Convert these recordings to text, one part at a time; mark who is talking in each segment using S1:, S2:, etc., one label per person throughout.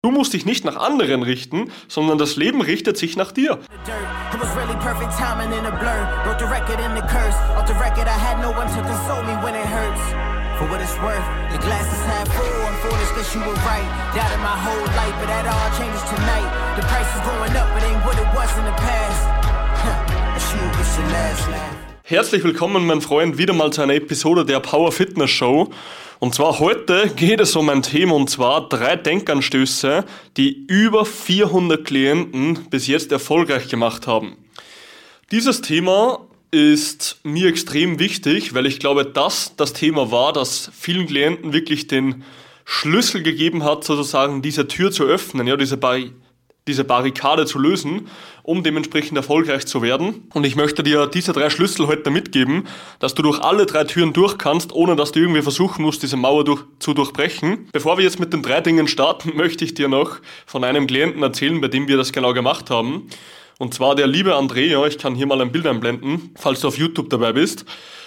S1: Du musst dich nicht nach anderen richten, sondern das Leben richtet sich nach dir. Herzlich willkommen, mein Freund, wieder mal zu einer Episode der Power Fitness Show. Und zwar heute geht es um ein Thema und zwar drei Denkanstöße, die über 400 Klienten bis jetzt erfolgreich gemacht haben. Dieses Thema ist mir extrem wichtig, weil ich glaube, dass das Thema war, das vielen Klienten wirklich den Schlüssel gegeben hat, sozusagen diese Tür zu öffnen, ja, diese Barriere diese Barrikade zu lösen, um dementsprechend erfolgreich zu werden. Und ich möchte dir diese drei Schlüssel heute mitgeben, dass du durch alle drei Türen durch kannst, ohne dass du irgendwie versuchen musst, diese Mauer durch, zu durchbrechen. Bevor wir jetzt mit den drei Dingen starten, möchte ich dir noch von einem Klienten erzählen, bei dem wir das genau gemacht haben. Und zwar der liebe André, ja, ich kann hier mal ein Bild einblenden, falls du auf YouTube dabei bist.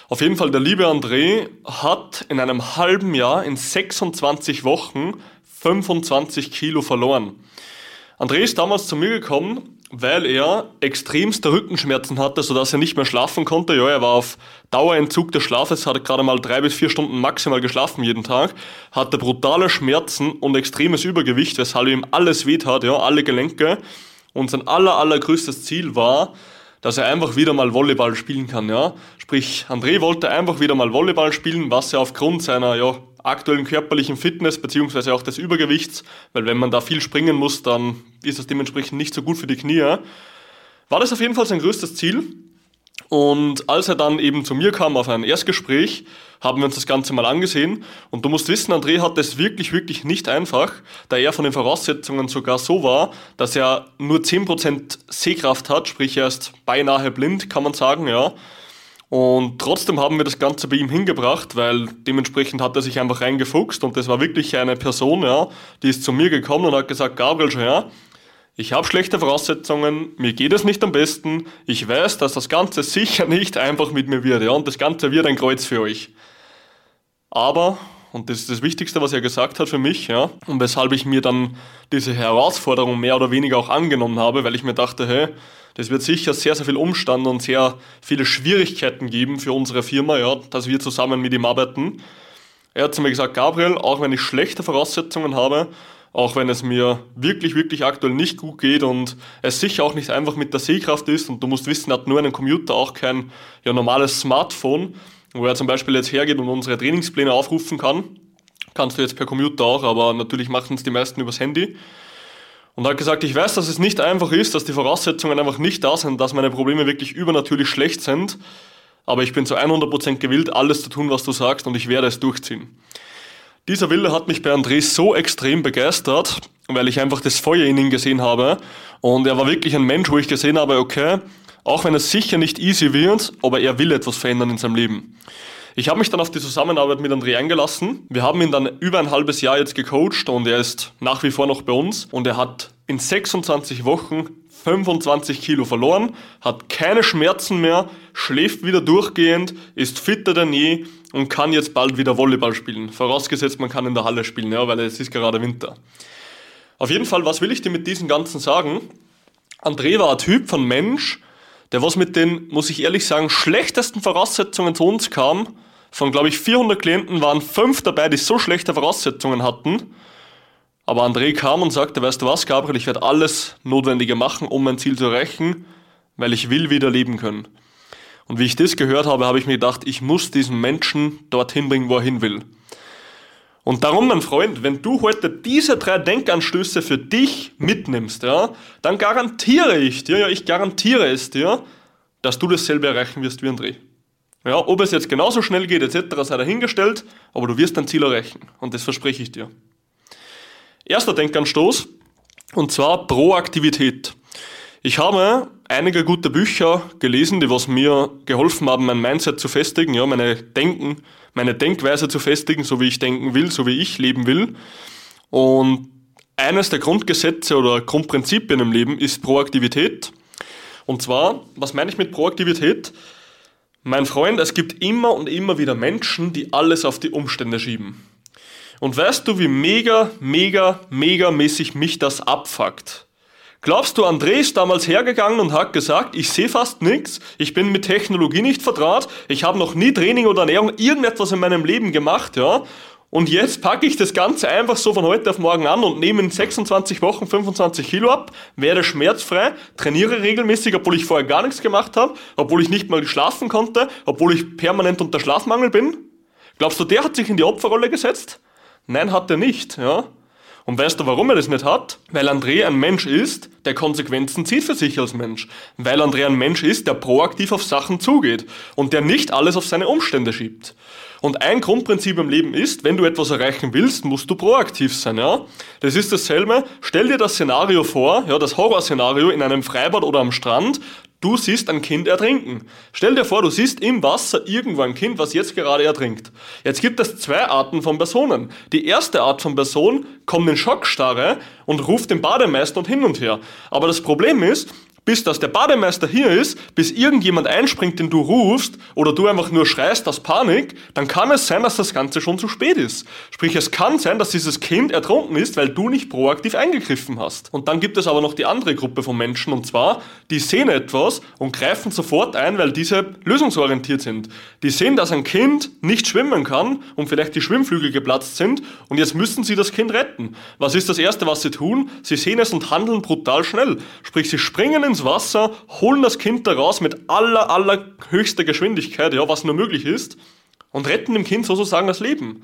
S1: Auf jeden Fall, der liebe André hat in einem halben Jahr, in 26 Wochen, 25 Kilo verloren. André ist damals zu mir gekommen, weil er extremste Rückenschmerzen hatte, sodass er nicht mehr schlafen konnte. Ja, er war auf Dauerentzug des Schlafes, hat gerade mal drei bis vier Stunden maximal geschlafen jeden Tag, hatte brutale Schmerzen und extremes Übergewicht, weshalb ihm alles weht hat, ja, alle Gelenke. Und sein aller, allergrößtes Ziel war, dass er einfach wieder mal Volleyball spielen kann, ja. Sprich, André wollte einfach wieder mal Volleyball spielen, was er aufgrund seiner, ja, aktuellen körperlichen Fitness beziehungsweise auch des Übergewichts, weil wenn man da viel springen muss, dann ist das dementsprechend nicht so gut für die Knie. War das auf jeden Fall sein größtes Ziel. Und als er dann eben zu mir kam auf ein Erstgespräch, haben wir uns das Ganze mal angesehen. Und du musst wissen, André hat es wirklich, wirklich nicht einfach, da er von den Voraussetzungen sogar so war, dass er nur 10% Sehkraft hat, sprich er ist beinahe blind, kann man sagen, ja. Und trotzdem haben wir das Ganze bei ihm hingebracht, weil dementsprechend hat er sich einfach reingefuchst und das war wirklich eine Person, ja, die ist zu mir gekommen und hat gesagt, Gabriel, ja, ich habe schlechte Voraussetzungen, mir geht es nicht am besten, ich weiß, dass das Ganze sicher nicht einfach mit mir wird, ja, und das Ganze wird ein Kreuz für euch. Aber, und das ist das Wichtigste, was er gesagt hat für mich, ja, und weshalb ich mir dann diese Herausforderung mehr oder weniger auch angenommen habe, weil ich mir dachte, hey, das wird sicher sehr, sehr viel Umstand und sehr viele Schwierigkeiten geben für unsere Firma, ja, dass wir zusammen mit ihm arbeiten. Er hat zu mir gesagt, Gabriel, auch wenn ich schlechte Voraussetzungen habe, auch wenn es mir wirklich, wirklich aktuell nicht gut geht und es sicher auch nicht einfach mit der Sehkraft ist und du musst wissen, er hat nur einen Computer, auch kein ja, normales Smartphone, wo er zum Beispiel jetzt hergeht und unsere Trainingspläne aufrufen kann. Kannst du jetzt per Computer auch, aber natürlich machen es die meisten übers Handy. Und hat gesagt, ich weiß, dass es nicht einfach ist, dass die Voraussetzungen einfach nicht da sind, dass meine Probleme wirklich übernatürlich schlecht sind. Aber ich bin zu 100% gewillt, alles zu tun, was du sagst und ich werde es durchziehen. Dieser Wille hat mich bei André so extrem begeistert, weil ich einfach das Feuer in ihm gesehen habe. Und er war wirklich ein Mensch, wo ich gesehen habe, okay, auch wenn es sicher nicht easy wird, aber er will etwas verändern in seinem Leben. Ich habe mich dann auf die Zusammenarbeit mit André eingelassen. Wir haben ihn dann über ein halbes Jahr jetzt gecoacht und er ist nach wie vor noch bei uns und er hat in 26 Wochen 25 Kilo verloren, hat keine Schmerzen mehr, schläft wieder durchgehend, ist fitter denn je und kann jetzt bald wieder Volleyball spielen. Vorausgesetzt, man kann in der Halle spielen, ja, weil es ist gerade Winter. Auf jeden Fall, was will ich dir mit diesem Ganzen sagen? André war ein Typ von Mensch, der was mit den, muss ich ehrlich sagen, schlechtesten Voraussetzungen zu uns kam. Von, glaube ich, 400 Klienten waren fünf dabei, die so schlechte Voraussetzungen hatten. Aber André kam und sagte, weißt du was, Gabriel, ich werde alles Notwendige machen, um mein Ziel zu erreichen, weil ich will wieder leben können. Und wie ich das gehört habe, habe ich mir gedacht, ich muss diesen Menschen dorthin bringen, wo er hin will. Und darum, mein Freund, wenn du heute diese drei Denkanstöße für dich mitnimmst, ja, dann garantiere ich dir, ja, ich garantiere es dir, dass du dasselbe erreichen wirst wie André. Ja, ob es jetzt genauso schnell geht, etc., sei dahingestellt, aber du wirst dein Ziel erreichen. Und das verspreche ich dir. Erster Denkanstoß, und zwar Proaktivität. Ich habe einige gute Bücher gelesen, die was mir geholfen haben, mein Mindset zu festigen, ja, meine Denken, meine Denkweise zu festigen, so wie ich denken will, so wie ich leben will. Und eines der Grundgesetze oder Grundprinzipien im Leben ist Proaktivität. Und zwar, was meine ich mit Proaktivität? Mein Freund, es gibt immer und immer wieder Menschen, die alles auf die Umstände schieben. Und weißt du, wie mega, mega, mega mäßig mich das abfuckt? Glaubst du, André ist damals hergegangen und hat gesagt, ich sehe fast nichts, ich bin mit Technologie nicht vertraut, ich habe noch nie Training oder Ernährung, irgendetwas in meinem Leben gemacht, ja? Und jetzt packe ich das Ganze einfach so von heute auf morgen an und nehme in 26 Wochen 25 Kilo ab, werde schmerzfrei, trainiere regelmäßig, obwohl ich vorher gar nichts gemacht habe, obwohl ich nicht mal schlafen konnte, obwohl ich permanent unter Schlafmangel bin. Glaubst du, der hat sich in die Opferrolle gesetzt? Nein, hat er nicht, ja. Und weißt du, warum er das nicht hat? Weil André ein Mensch ist, der Konsequenzen zieht für sich als Mensch. Weil André ein Mensch ist, der proaktiv auf Sachen zugeht und der nicht alles auf seine Umstände schiebt. Und ein Grundprinzip im Leben ist, wenn du etwas erreichen willst, musst du proaktiv sein, ja? Das ist dasselbe. Stell dir das Szenario vor, ja, das Horrorszenario in einem Freibad oder am Strand. Du siehst ein Kind ertrinken. Stell dir vor, du siehst im Wasser irgendwo ein Kind, was jetzt gerade ertrinkt. Jetzt gibt es zwei Arten von Personen. Die erste Art von Person kommt in Schockstarre und ruft den Bademeister und hin und her. Aber das Problem ist, bis dass der Bademeister hier ist, bis irgendjemand einspringt, den du rufst, oder du einfach nur schreist aus Panik, dann kann es sein, dass das Ganze schon zu spät ist. Sprich, es kann sein, dass dieses Kind ertrunken ist, weil du nicht proaktiv eingegriffen hast. Und dann gibt es aber noch die andere Gruppe von Menschen, und zwar, die sehen etwas und greifen sofort ein, weil diese lösungsorientiert sind. Die sehen, dass ein Kind nicht schwimmen kann und vielleicht die Schwimmflügel geplatzt sind, und jetzt müssen sie das Kind retten. Was ist das Erste, was sie tun? Sie sehen es und handeln brutal schnell. Sprich, sie springen ins Wasser, holen das Kind da raus mit aller, aller höchster Geschwindigkeit, ja, was nur möglich ist, und retten dem Kind sozusagen das Leben.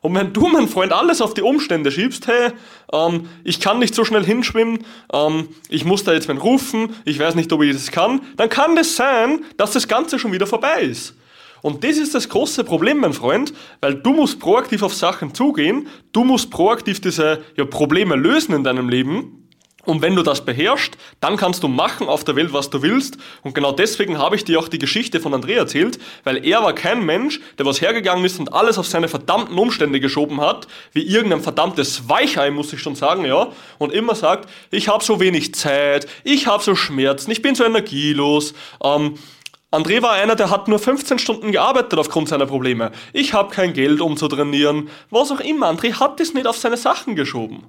S1: Und wenn du, mein Freund, alles auf die Umstände schiebst, hey, ähm, ich kann nicht so schnell hinschwimmen, ähm, ich muss da jetzt wen rufen, ich weiß nicht, ob ich das kann, dann kann das sein, dass das Ganze schon wieder vorbei ist. Und das ist das große Problem, mein Freund, weil du musst proaktiv auf Sachen zugehen, du musst proaktiv diese ja, Probleme lösen in deinem Leben und wenn du das beherrschst, dann kannst du machen auf der Welt, was du willst. Und genau deswegen habe ich dir auch die Geschichte von André erzählt, weil er war kein Mensch, der was hergegangen ist und alles auf seine verdammten Umstände geschoben hat, wie irgendein verdammtes Weichei, muss ich schon sagen, ja, und immer sagt, ich habe so wenig Zeit, ich habe so Schmerzen, ich bin so energielos. Ähm, André war einer, der hat nur 15 Stunden gearbeitet aufgrund seiner Probleme. Ich habe kein Geld, um zu trainieren. Was auch immer, André hat das nicht auf seine Sachen geschoben.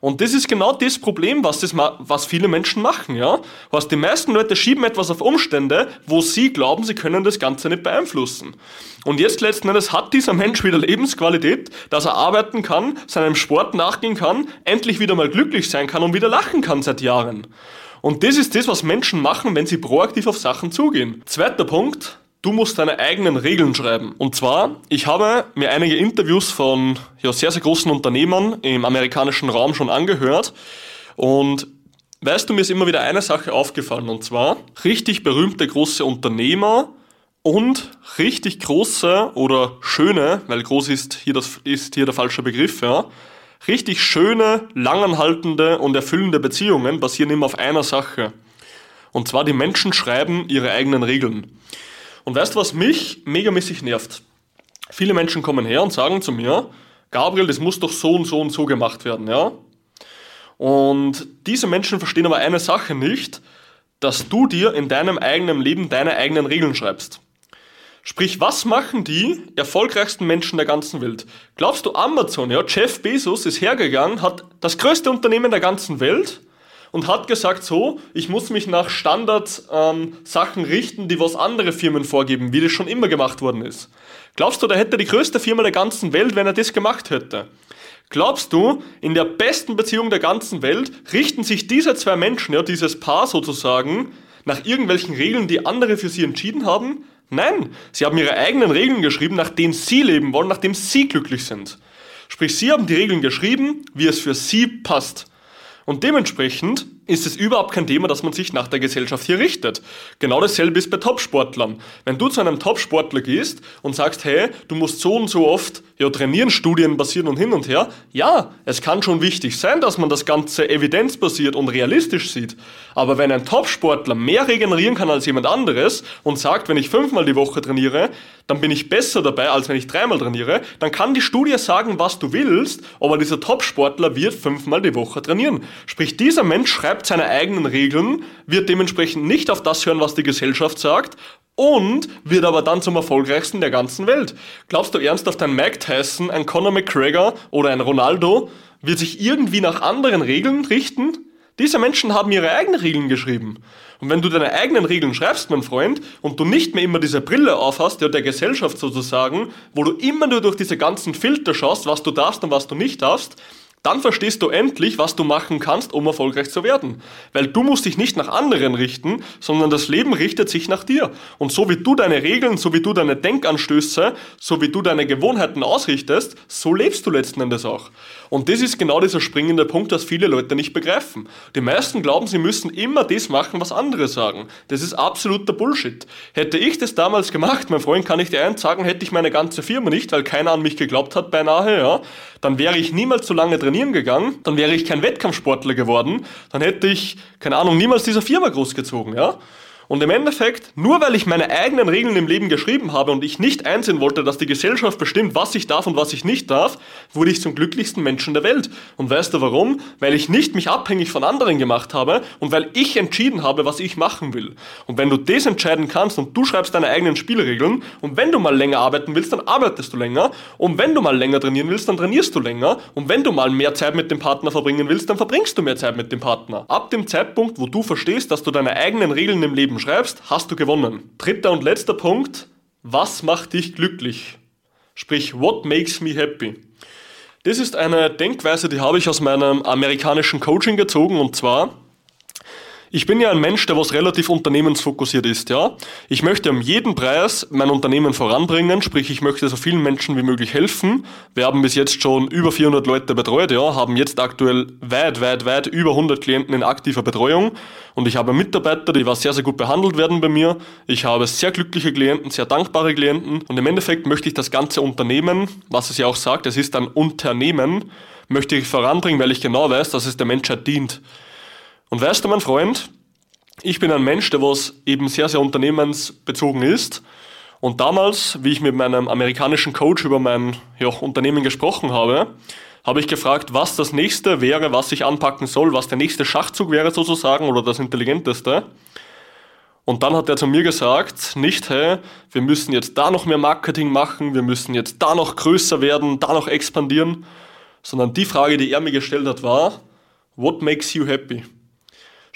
S1: Und das ist genau das Problem, was, das, was viele Menschen machen, ja. Was die meisten Leute schieben etwas auf Umstände, wo sie glauben, sie können das Ganze nicht beeinflussen. Und jetzt letzten Endes hat dieser Mensch wieder Lebensqualität, dass er arbeiten kann, seinem Sport nachgehen kann, endlich wieder mal glücklich sein kann und wieder lachen kann seit Jahren. Und das ist das, was Menschen machen, wenn sie proaktiv auf Sachen zugehen. Zweiter Punkt, Du musst deine eigenen Regeln schreiben. Und zwar, ich habe mir einige Interviews von ja, sehr, sehr großen Unternehmern im amerikanischen Raum schon angehört. Und weißt du, mir ist immer wieder eine Sache aufgefallen. Und zwar, richtig berühmte große Unternehmer und richtig große oder schöne, weil groß ist hier, das, ist hier der falsche Begriff, ja, richtig schöne, langanhaltende und erfüllende Beziehungen basieren immer auf einer Sache. Und zwar, die Menschen schreiben ihre eigenen Regeln. Und weißt du, was mich megamäßig nervt? Viele Menschen kommen her und sagen zu mir, Gabriel, das muss doch so und so und so gemacht werden, ja? Und diese Menschen verstehen aber eine Sache nicht, dass du dir in deinem eigenen Leben deine eigenen Regeln schreibst. Sprich, was machen die erfolgreichsten Menschen der ganzen Welt? Glaubst du, Amazon, ja, Jeff Bezos ist hergegangen, hat das größte Unternehmen der ganzen Welt und hat gesagt, so, ich muss mich nach Standard-Sachen ähm, richten, die was andere Firmen vorgeben, wie das schon immer gemacht worden ist. Glaubst du, der hätte die größte Firma der ganzen Welt, wenn er das gemacht hätte? Glaubst du, in der besten Beziehung der ganzen Welt richten sich diese zwei Menschen, ja, dieses Paar sozusagen, nach irgendwelchen Regeln, die andere für sie entschieden haben? Nein, sie haben ihre eigenen Regeln geschrieben, nach denen sie leben wollen, nach denen sie glücklich sind. Sprich, sie haben die Regeln geschrieben, wie es für sie passt. Und dementsprechend ist es überhaupt kein Thema, dass man sich nach der Gesellschaft hier richtet. Genau dasselbe ist bei Topsportlern. Wenn du zu einem Topsportler gehst und sagst, hey, du musst so und so oft ja, trainieren, Studien basieren und hin und her, ja, es kann schon wichtig sein, dass man das Ganze evidenzbasiert und realistisch sieht. Aber wenn ein Topsportler mehr regenerieren kann als jemand anderes und sagt, wenn ich fünfmal die Woche trainiere, dann bin ich besser dabei, als wenn ich dreimal trainiere, dann kann die Studie sagen, was du willst, aber dieser Topsportler wird fünfmal die Woche trainieren. Sprich, dieser Mensch schreibt schreibt seine eigenen Regeln, wird dementsprechend nicht auf das hören, was die Gesellschaft sagt, und wird aber dann zum erfolgreichsten der ganzen Welt. Glaubst du ernsthaft, ein Mike Tyson, ein Conor McGregor oder ein Ronaldo wird sich irgendwie nach anderen Regeln richten? Diese Menschen haben ihre eigenen Regeln geschrieben. Und wenn du deine eigenen Regeln schreibst, mein Freund, und du nicht mehr immer diese Brille aufhast, ja, der Gesellschaft sozusagen, wo du immer nur durch diese ganzen Filter schaust, was du darfst und was du nicht darfst, dann verstehst du endlich, was du machen kannst, um erfolgreich zu werden. Weil du musst dich nicht nach anderen richten, sondern das Leben richtet sich nach dir. Und so wie du deine Regeln, so wie du deine Denkanstöße, so wie du deine Gewohnheiten ausrichtest, so lebst du letzten Endes auch. Und das ist genau dieser springende Punkt, das viele Leute nicht begreifen. Die meisten glauben, sie müssen immer das machen, was andere sagen. Das ist absoluter Bullshit. Hätte ich das damals gemacht, mein Freund, kann ich dir eins sagen, hätte ich meine ganze Firma nicht, weil keiner an mich geglaubt hat beinahe, ja, dann wäre ich niemals so lange trainieren gegangen, dann wäre ich kein Wettkampfsportler geworden, dann hätte ich, keine Ahnung, niemals diese Firma großgezogen, ja. Und im Endeffekt, nur weil ich meine eigenen Regeln im Leben geschrieben habe und ich nicht einsehen wollte, dass die Gesellschaft bestimmt, was ich darf und was ich nicht darf, wurde ich zum glücklichsten Menschen der Welt. Und weißt du warum? Weil ich nicht mich abhängig von anderen gemacht habe und weil ich entschieden habe, was ich machen will. Und wenn du das entscheiden kannst und du schreibst deine eigenen Spielregeln und wenn du mal länger arbeiten willst, dann arbeitest du länger und wenn du mal länger trainieren willst, dann trainierst du länger und wenn du mal mehr Zeit mit dem Partner verbringen willst, dann verbringst du mehr Zeit mit dem Partner. Ab dem Zeitpunkt, wo du verstehst, dass du deine eigenen Regeln im Leben schreibst, hast du gewonnen. Dritter und letzter Punkt, was macht dich glücklich? Sprich, what makes me happy? Das ist eine Denkweise, die habe ich aus meinem amerikanischen Coaching gezogen und zwar, ich bin ja ein Mensch, der was relativ unternehmensfokussiert ist, ja. Ich möchte um jeden Preis mein Unternehmen voranbringen, sprich ich möchte so vielen Menschen wie möglich helfen. Wir haben bis jetzt schon über 400 Leute betreut, ja, haben jetzt aktuell weit, weit, weit über 100 Klienten in aktiver Betreuung und ich habe Mitarbeiter, die was sehr, sehr gut behandelt werden bei mir. Ich habe sehr glückliche Klienten, sehr dankbare Klienten und im Endeffekt möchte ich das ganze Unternehmen, was es ja auch sagt, es ist ein Unternehmen, möchte ich voranbringen, weil ich genau weiß, dass es der Menschheit dient. Und weißt du, mein Freund, ich bin ein Mensch, der was eben sehr, sehr unternehmensbezogen ist. Und damals, wie ich mit meinem amerikanischen Coach über mein ja, Unternehmen gesprochen habe, habe ich gefragt, was das nächste wäre, was ich anpacken soll, was der nächste Schachzug wäre sozusagen oder das intelligenteste. Und dann hat er zu mir gesagt, nicht, hey, wir müssen jetzt da noch mehr Marketing machen, wir müssen jetzt da noch größer werden, da noch expandieren, sondern die Frage, die er mir gestellt hat, war, what makes you happy?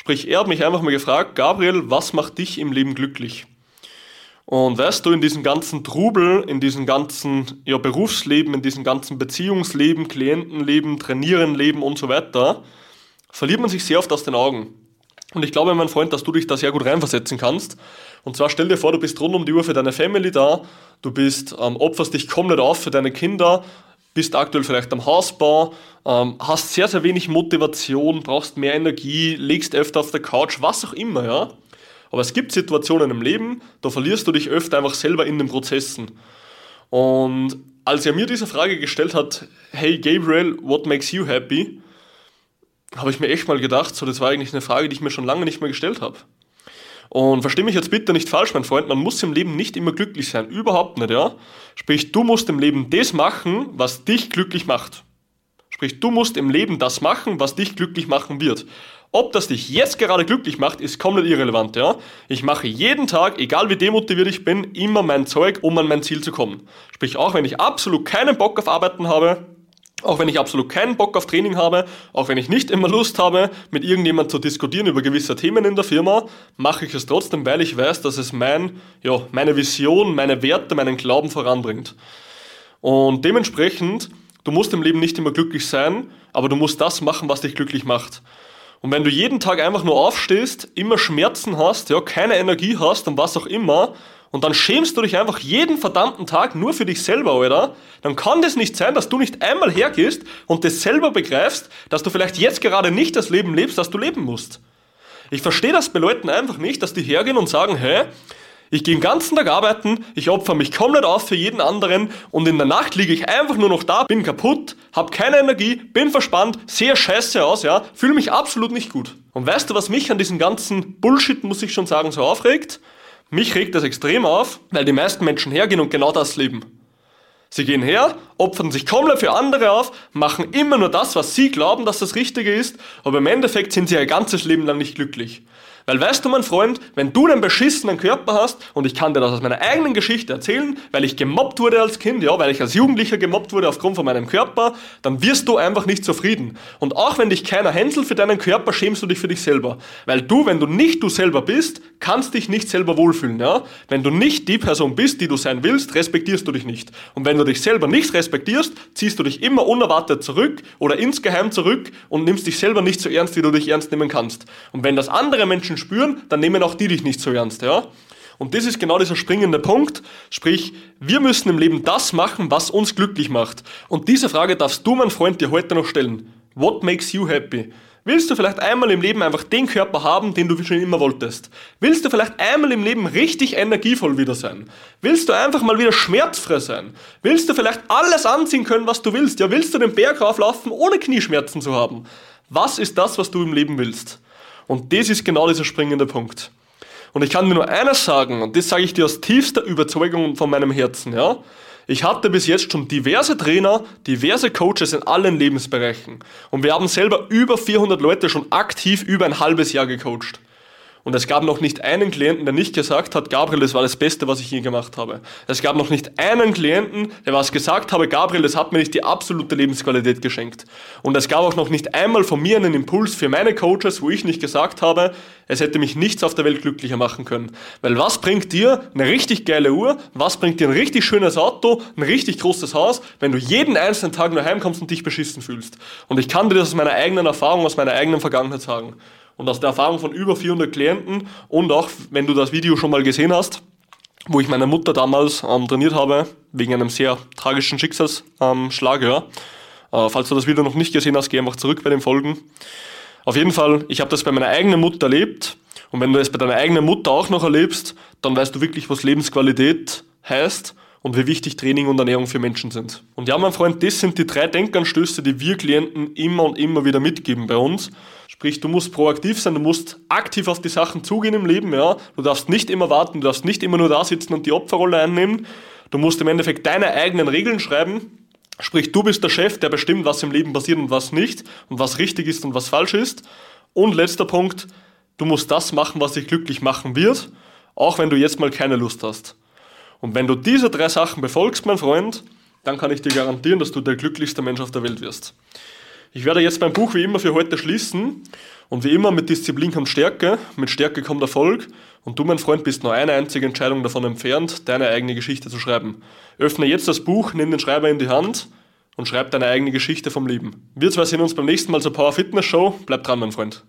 S1: Sprich, er hat mich einfach mal gefragt, Gabriel, was macht dich im Leben glücklich? Und weißt du, in diesem ganzen Trubel, in diesem ganzen ja, Berufsleben, in diesem ganzen Beziehungsleben, Klientenleben, Trainierenleben und so weiter, verliert man sich sehr oft aus den Augen. Und ich glaube, mein Freund, dass du dich da sehr gut reinversetzen kannst. Und zwar stell dir vor, du bist rund um die Uhr für deine Family da, du bist, ähm, opferst dich komplett auf für deine Kinder, bist aktuell vielleicht am Hausbau, ähm, hast sehr, sehr wenig Motivation, brauchst mehr Energie, legst öfter auf der Couch, was auch immer, ja. Aber es gibt Situationen im Leben, da verlierst du dich öfter einfach selber in den Prozessen. Und als er mir diese Frage gestellt hat, hey Gabriel, what makes you happy? Habe ich mir echt mal gedacht, so das war eigentlich eine Frage, die ich mir schon lange nicht mehr gestellt habe. Und versteh mich jetzt bitte nicht falsch, mein Freund, man muss im Leben nicht immer glücklich sein. Überhaupt nicht, ja. Sprich, du musst im Leben das machen, was dich glücklich macht. Sprich, du musst im Leben das machen, was dich glücklich machen wird. Ob das dich jetzt gerade glücklich macht, ist komplett irrelevant, ja. Ich mache jeden Tag, egal wie demotiviert ich bin, immer mein Zeug, um an mein Ziel zu kommen. Sprich, auch wenn ich absolut keinen Bock auf Arbeiten habe, auch wenn ich absolut keinen Bock auf Training habe, auch wenn ich nicht immer Lust habe, mit irgendjemand zu diskutieren über gewisse Themen in der Firma, mache ich es trotzdem, weil ich weiß, dass es mein, ja, meine Vision, meine Werte, meinen Glauben voranbringt. Und dementsprechend, du musst im Leben nicht immer glücklich sein, aber du musst das machen, was dich glücklich macht. Und wenn du jeden Tag einfach nur aufstehst, immer Schmerzen hast, ja, keine Energie hast und was auch immer, und dann schämst du dich einfach jeden verdammten Tag nur für dich selber, oder? Dann kann das nicht sein, dass du nicht einmal hergehst und das selber begreifst, dass du vielleicht jetzt gerade nicht das Leben lebst, das du leben musst. Ich verstehe das bei Leuten einfach nicht, dass die hergehen und sagen, hä, ich gehe den ganzen Tag arbeiten, ich opfer mich komplett auf für jeden anderen und in der Nacht liege ich einfach nur noch da, bin kaputt, hab keine Energie, bin verspannt, sehe scheiße aus, ja, fühle mich absolut nicht gut. Und weißt du, was mich an diesem ganzen Bullshit, muss ich schon sagen, so aufregt? Mich regt das extrem auf, weil die meisten Menschen hergehen und genau das leben. Sie gehen her, opfern sich komplett für andere auf, machen immer nur das, was sie glauben, dass das Richtige ist, aber im Endeffekt sind sie ihr ganzes Leben lang nicht glücklich. Weil weißt du, mein Freund, wenn du einen beschissenen Körper hast, und ich kann dir das aus meiner eigenen Geschichte erzählen, weil ich gemobbt wurde als Kind, ja, weil ich als Jugendlicher gemobbt wurde aufgrund von meinem Körper, dann wirst du einfach nicht zufrieden. Und auch wenn dich keiner hänselt für deinen Körper, schämst du dich für dich selber. Weil du, wenn du nicht du selber bist, kannst dich nicht selber wohlfühlen, ja. Wenn du nicht die Person bist, die du sein willst, respektierst du dich nicht. Und wenn du dich selber nicht respektierst, ziehst du dich immer unerwartet zurück oder insgeheim zurück und nimmst dich selber nicht so ernst, wie du dich ernst nehmen kannst. Und wenn das andere Menschen Menschen spüren, dann nehmen auch die dich nicht so ernst, ja? Und das ist genau dieser springende Punkt. Sprich, wir müssen im Leben das machen, was uns glücklich macht. Und diese Frage darfst du, mein Freund, dir heute noch stellen. What makes you happy? Willst du vielleicht einmal im Leben einfach den Körper haben, den du schon immer wolltest? Willst du vielleicht einmal im Leben richtig energievoll wieder sein? Willst du einfach mal wieder schmerzfrei sein? Willst du vielleicht alles anziehen können, was du willst? Ja, willst du den Berg rauflaufen, ohne Knieschmerzen zu haben? Was ist das, was du im Leben willst? Und das ist genau dieser springende Punkt. Und ich kann dir nur eines sagen, und das sage ich dir aus tiefster Überzeugung von meinem Herzen, ja. Ich hatte bis jetzt schon diverse Trainer, diverse Coaches in allen Lebensbereichen. Und wir haben selber über 400 Leute schon aktiv über ein halbes Jahr gecoacht. Und es gab noch nicht einen Klienten, der nicht gesagt hat, Gabriel, das war das Beste, was ich je gemacht habe. Es gab noch nicht einen Klienten, der was gesagt habe, Gabriel, das hat mir nicht die absolute Lebensqualität geschenkt. Und es gab auch noch nicht einmal von mir einen Impuls für meine Coaches, wo ich nicht gesagt habe, es hätte mich nichts auf der Welt glücklicher machen können. Weil was bringt dir eine richtig geile Uhr? Was bringt dir ein richtig schönes Auto? Ein richtig großes Haus? Wenn du jeden einzelnen Tag nur heimkommst und dich beschissen fühlst. Und ich kann dir das aus meiner eigenen Erfahrung, aus meiner eigenen Vergangenheit sagen und aus der Erfahrung von über 400 Klienten und auch, wenn du das Video schon mal gesehen hast, wo ich meine Mutter damals ähm, trainiert habe, wegen einem sehr tragischen Schicksalsschlag, ähm, ja. Äh, falls du das Video noch nicht gesehen hast, geh einfach zurück bei den Folgen. Auf jeden Fall, ich habe das bei meiner eigenen Mutter erlebt und wenn du es bei deiner eigenen Mutter auch noch erlebst, dann weißt du wirklich, was Lebensqualität heißt und wie wichtig Training und Ernährung für Menschen sind. Und ja, mein Freund, das sind die drei Denkanstöße, die wir Klienten immer und immer wieder mitgeben bei uns. Sprich, du musst proaktiv sein, du musst aktiv auf die Sachen zugehen im Leben, ja. Du darfst nicht immer warten, du darfst nicht immer nur da sitzen und die Opferrolle einnehmen. Du musst im Endeffekt deine eigenen Regeln schreiben. Sprich, du bist der Chef, der bestimmt, was im Leben passiert und was nicht und was richtig ist und was falsch ist. Und letzter Punkt, du musst das machen, was dich glücklich machen wird, auch wenn du jetzt mal keine Lust hast. Und wenn du diese drei Sachen befolgst, mein Freund, dann kann ich dir garantieren, dass du der glücklichste Mensch auf der Welt wirst. Ich werde jetzt mein Buch wie immer für heute schließen und wie immer mit Disziplin kommt Stärke, mit Stärke kommt Erfolg und du, mein Freund, bist nur eine einzige Entscheidung davon entfernt, deine eigene Geschichte zu schreiben. Öffne jetzt das Buch, nimm den Schreiber in die Hand und schreib deine eigene Geschichte vom Leben. Wir zwei sehen uns beim nächsten Mal zur Power Fitness Show. Bleib dran, mein Freund.